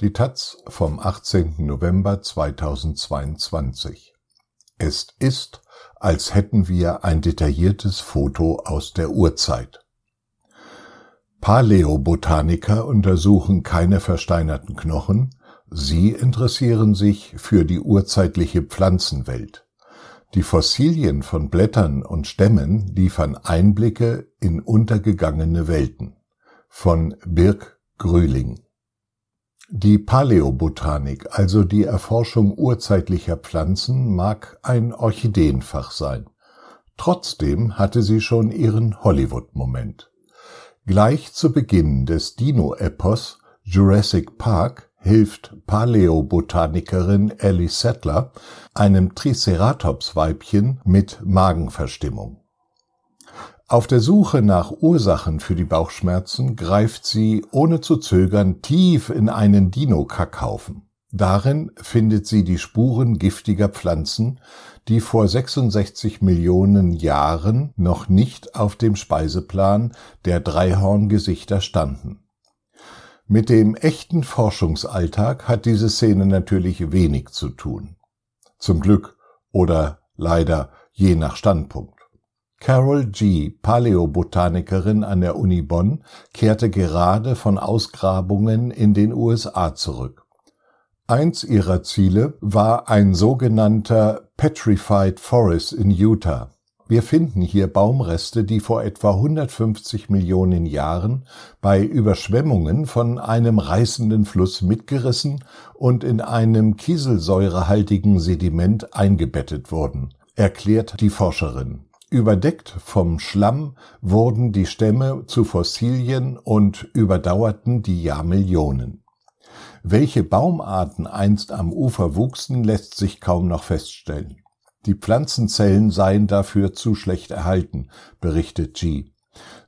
Die Taz vom 18. November 2022. Es ist, als hätten wir ein detailliertes Foto aus der Urzeit. Paläobotaniker untersuchen keine versteinerten Knochen, sie interessieren sich für die urzeitliche Pflanzenwelt. Die Fossilien von Blättern und Stämmen liefern Einblicke in untergegangene Welten. Von Birk Grühling die Paläobotanik, also die Erforschung urzeitlicher Pflanzen, mag ein Orchideenfach sein. Trotzdem hatte sie schon ihren Hollywood-Moment. Gleich zu Beginn des Dino-Epos Jurassic Park hilft Paläobotanikerin Ellie Settler einem Triceratops-Weibchen mit Magenverstimmung. Auf der Suche nach Ursachen für die Bauchschmerzen greift sie ohne zu zögern tief in einen Dino-Kackhaufen. Darin findet sie die Spuren giftiger Pflanzen, die vor 66 Millionen Jahren noch nicht auf dem Speiseplan der Dreihorngesichter standen. Mit dem echten Forschungsalltag hat diese Szene natürlich wenig zu tun. Zum Glück oder leider je nach Standpunkt. Carol G., Paläobotanikerin an der Uni Bonn, kehrte gerade von Ausgrabungen in den USA zurück. Eins ihrer Ziele war ein sogenannter Petrified Forest in Utah. Wir finden hier Baumreste, die vor etwa 150 Millionen Jahren bei Überschwemmungen von einem reißenden Fluss mitgerissen und in einem kieselsäurehaltigen Sediment eingebettet wurden, erklärt die Forscherin. Überdeckt vom Schlamm wurden die Stämme zu Fossilien und überdauerten die Jahrmillionen. Welche Baumarten einst am Ufer wuchsen, lässt sich kaum noch feststellen. Die Pflanzenzellen seien dafür zu schlecht erhalten, berichtet G.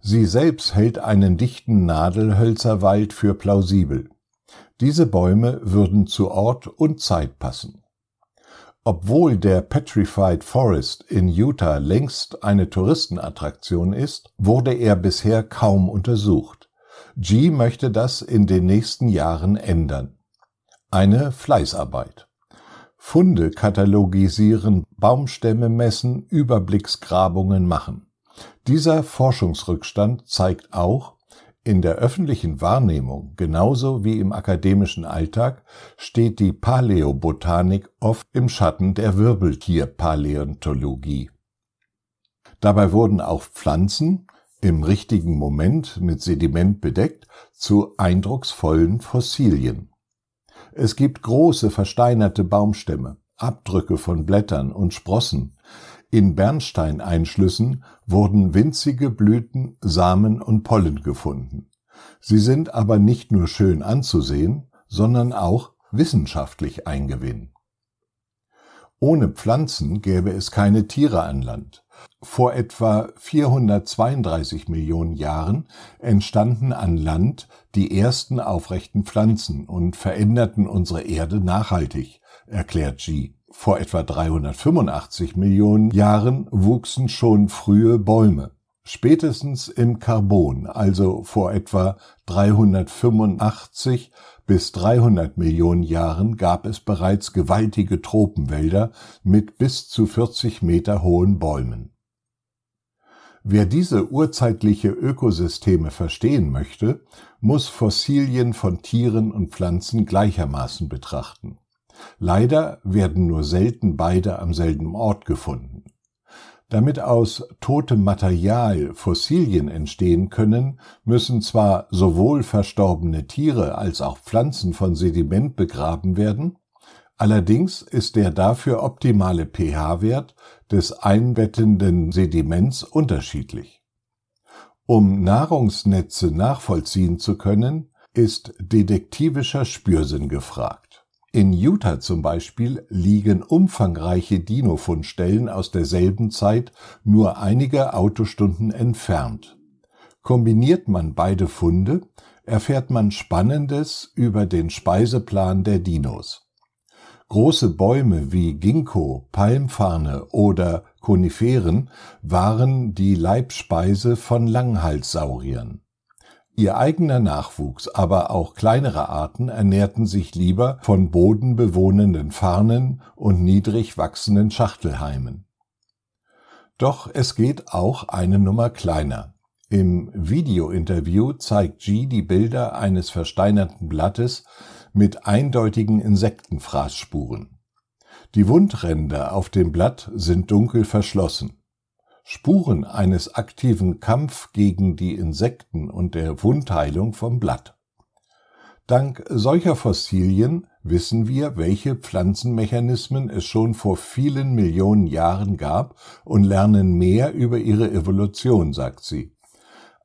Sie selbst hält einen dichten Nadelhölzerwald für plausibel. Diese Bäume würden zu Ort und Zeit passen. Obwohl der Petrified Forest in Utah längst eine Touristenattraktion ist, wurde er bisher kaum untersucht. G möchte das in den nächsten Jahren ändern. Eine Fleißarbeit. Funde katalogisieren, Baumstämme messen, Überblicksgrabungen machen. Dieser Forschungsrückstand zeigt auch, in der öffentlichen Wahrnehmung genauso wie im akademischen Alltag steht die Paläobotanik oft im Schatten der Wirbeltierpaläontologie. Dabei wurden auch Pflanzen im richtigen Moment mit Sediment bedeckt zu eindrucksvollen Fossilien. Es gibt große versteinerte Baumstämme, Abdrücke von Blättern und Sprossen, in Bernsteineinschlüssen wurden winzige Blüten, Samen und Pollen gefunden. Sie sind aber nicht nur schön anzusehen, sondern auch wissenschaftlich eingewinn. Ohne Pflanzen gäbe es keine Tiere an Land. Vor etwa 432 Millionen Jahren entstanden an Land die ersten aufrechten Pflanzen und veränderten unsere Erde nachhaltig, erklärt G. Vor etwa 385 Millionen Jahren wuchsen schon frühe Bäume. Spätestens im Karbon, also vor etwa 385 bis 300 Millionen Jahren, gab es bereits gewaltige Tropenwälder mit bis zu 40 Meter hohen Bäumen. Wer diese urzeitliche Ökosysteme verstehen möchte, muss Fossilien von Tieren und Pflanzen gleichermaßen betrachten. Leider werden nur selten beide am selben Ort gefunden. Damit aus totem Material Fossilien entstehen können, müssen zwar sowohl verstorbene Tiere als auch Pflanzen von Sediment begraben werden, allerdings ist der dafür optimale pH-Wert des einbettenden Sediments unterschiedlich. Um Nahrungsnetze nachvollziehen zu können, ist detektivischer Spürsinn gefragt. In Utah zum Beispiel liegen umfangreiche Dino-Fundstellen aus derselben Zeit nur einige Autostunden entfernt. Kombiniert man beide Funde, erfährt man Spannendes über den Speiseplan der Dinos. Große Bäume wie Ginkgo, Palmfarne oder Koniferen waren die Leibspeise von Langhalssauriern. Ihr eigener Nachwuchs, aber auch kleinere Arten ernährten sich lieber von bodenbewohnenden Farnen und niedrig wachsenden Schachtelheimen. Doch es geht auch eine Nummer kleiner. Im Videointerview zeigt G die Bilder eines versteinerten Blattes mit eindeutigen Insektenfraßspuren. Die Wundränder auf dem Blatt sind dunkel verschlossen. Spuren eines aktiven Kampf gegen die Insekten und der Wundheilung vom Blatt. Dank solcher Fossilien wissen wir, welche Pflanzenmechanismen es schon vor vielen Millionen Jahren gab und lernen mehr über ihre Evolution, sagt sie.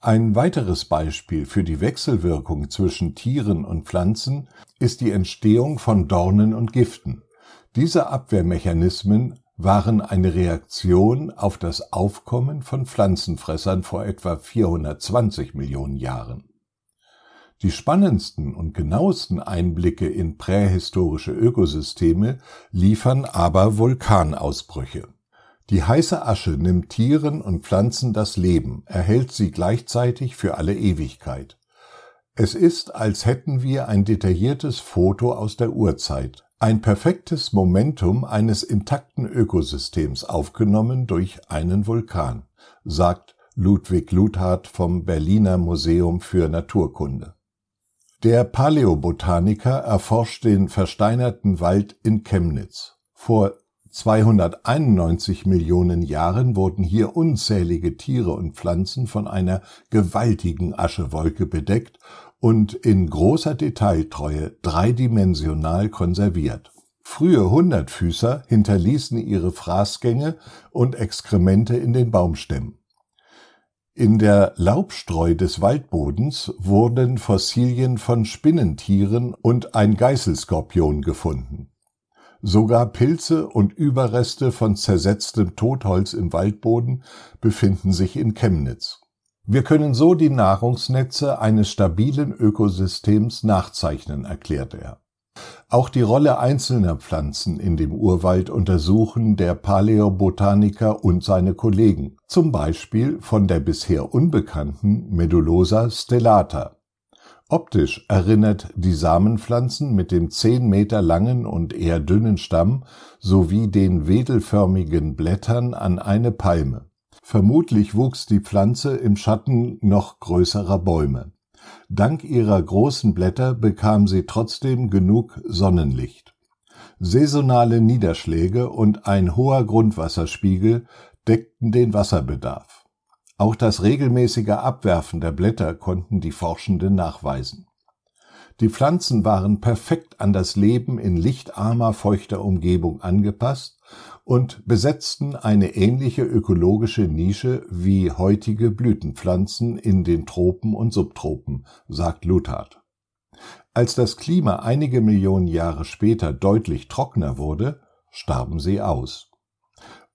Ein weiteres Beispiel für die Wechselwirkung zwischen Tieren und Pflanzen ist die Entstehung von Dornen und Giften. Diese Abwehrmechanismen waren eine Reaktion auf das Aufkommen von Pflanzenfressern vor etwa 420 Millionen Jahren. Die spannendsten und genauesten Einblicke in prähistorische Ökosysteme liefern aber Vulkanausbrüche. Die heiße Asche nimmt Tieren und Pflanzen das Leben, erhält sie gleichzeitig für alle Ewigkeit. Es ist, als hätten wir ein detailliertes Foto aus der Urzeit, ein perfektes Momentum eines intakten Ökosystems aufgenommen durch einen Vulkan, sagt Ludwig Luthard vom Berliner Museum für Naturkunde. Der Paläobotaniker erforscht den versteinerten Wald in Chemnitz. Vor 291 Millionen Jahren wurden hier unzählige Tiere und Pflanzen von einer gewaltigen Aschewolke bedeckt und in großer Detailtreue dreidimensional konserviert. Frühe Hundertfüßer hinterließen ihre Fraßgänge und Exkremente in den Baumstämmen. In der Laubstreu des Waldbodens wurden Fossilien von Spinnentieren und ein Geißelskorpion gefunden. Sogar Pilze und Überreste von zersetztem Totholz im Waldboden befinden sich in Chemnitz. Wir können so die Nahrungsnetze eines stabilen Ökosystems nachzeichnen, erklärt er. Auch die Rolle einzelner Pflanzen in dem Urwald untersuchen der Paläobotaniker und seine Kollegen, zum Beispiel von der bisher unbekannten Medullosa stellata. Optisch erinnert die Samenpflanzen mit dem zehn Meter langen und eher dünnen Stamm sowie den wedelförmigen Blättern an eine Palme. Vermutlich wuchs die Pflanze im Schatten noch größerer Bäume. Dank ihrer großen Blätter bekam sie trotzdem genug Sonnenlicht. Saisonale Niederschläge und ein hoher Grundwasserspiegel deckten den Wasserbedarf. Auch das regelmäßige Abwerfen der Blätter konnten die Forschenden nachweisen. Die Pflanzen waren perfekt an das Leben in lichtarmer, feuchter Umgebung angepasst und besetzten eine ähnliche ökologische Nische wie heutige Blütenpflanzen in den Tropen und Subtropen, sagt Luthard. Als das Klima einige Millionen Jahre später deutlich trockener wurde, starben sie aus.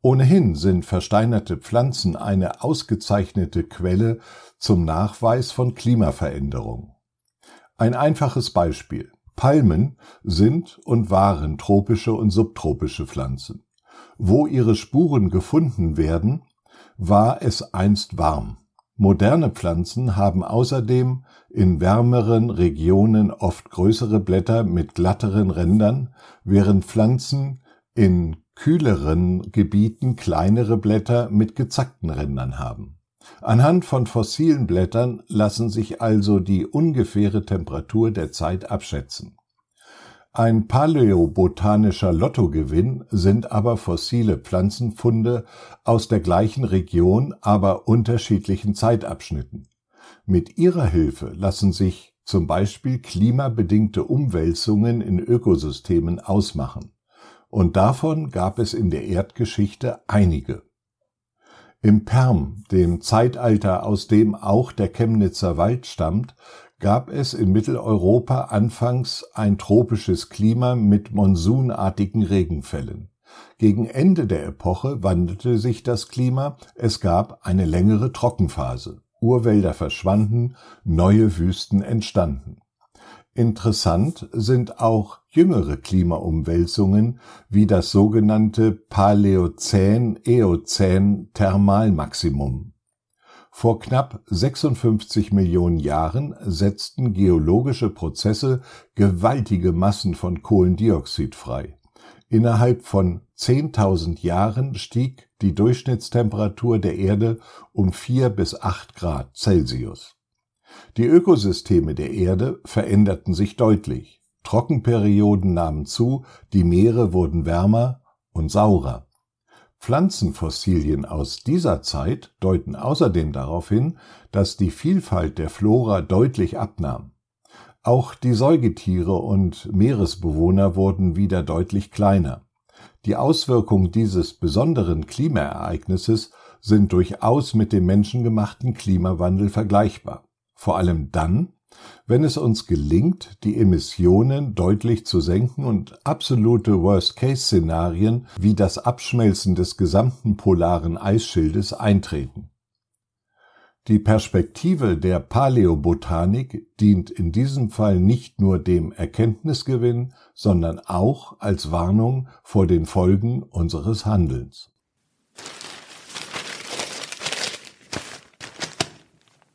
Ohnehin sind versteinerte Pflanzen eine ausgezeichnete Quelle zum Nachweis von Klimaveränderung. Ein einfaches Beispiel. Palmen sind und waren tropische und subtropische Pflanzen. Wo ihre Spuren gefunden werden, war es einst warm. Moderne Pflanzen haben außerdem in wärmeren Regionen oft größere Blätter mit glatteren Rändern, während Pflanzen in kühleren Gebieten kleinere Blätter mit gezackten Rändern haben. Anhand von fossilen Blättern lassen sich also die ungefähre Temperatur der Zeit abschätzen. Ein paläobotanischer Lottogewinn sind aber fossile Pflanzenfunde aus der gleichen Region, aber unterschiedlichen Zeitabschnitten. Mit ihrer Hilfe lassen sich zum Beispiel klimabedingte Umwälzungen in Ökosystemen ausmachen. Und davon gab es in der Erdgeschichte einige. Im Perm, dem Zeitalter, aus dem auch der Chemnitzer Wald stammt, gab es in Mitteleuropa anfangs ein tropisches Klima mit monsunartigen Regenfällen. Gegen Ende der Epoche wandelte sich das Klima, es gab eine längere Trockenphase. Urwälder verschwanden, neue Wüsten entstanden. Interessant sind auch jüngere Klimaumwälzungen wie das sogenannte Paläozän-Eozän-Thermalmaximum Vor knapp 56 Millionen Jahren setzten geologische Prozesse gewaltige Massen von Kohlendioxid frei. Innerhalb von 10.000 Jahren stieg die Durchschnittstemperatur der Erde um 4 bis 8 Grad Celsius. Die Ökosysteme der Erde veränderten sich deutlich. Trockenperioden nahmen zu, die Meere wurden wärmer und saurer. Pflanzenfossilien aus dieser Zeit deuten außerdem darauf hin, dass die Vielfalt der Flora deutlich abnahm. Auch die Säugetiere und Meeresbewohner wurden wieder deutlich kleiner. Die Auswirkungen dieses besonderen Klimaereignisses sind durchaus mit dem menschengemachten Klimawandel vergleichbar. Vor allem dann, wenn es uns gelingt, die Emissionen deutlich zu senken und absolute Worst-Case-Szenarien wie das Abschmelzen des gesamten polaren Eisschildes eintreten. Die Perspektive der Paläobotanik dient in diesem Fall nicht nur dem Erkenntnisgewinn, sondern auch als Warnung vor den Folgen unseres Handelns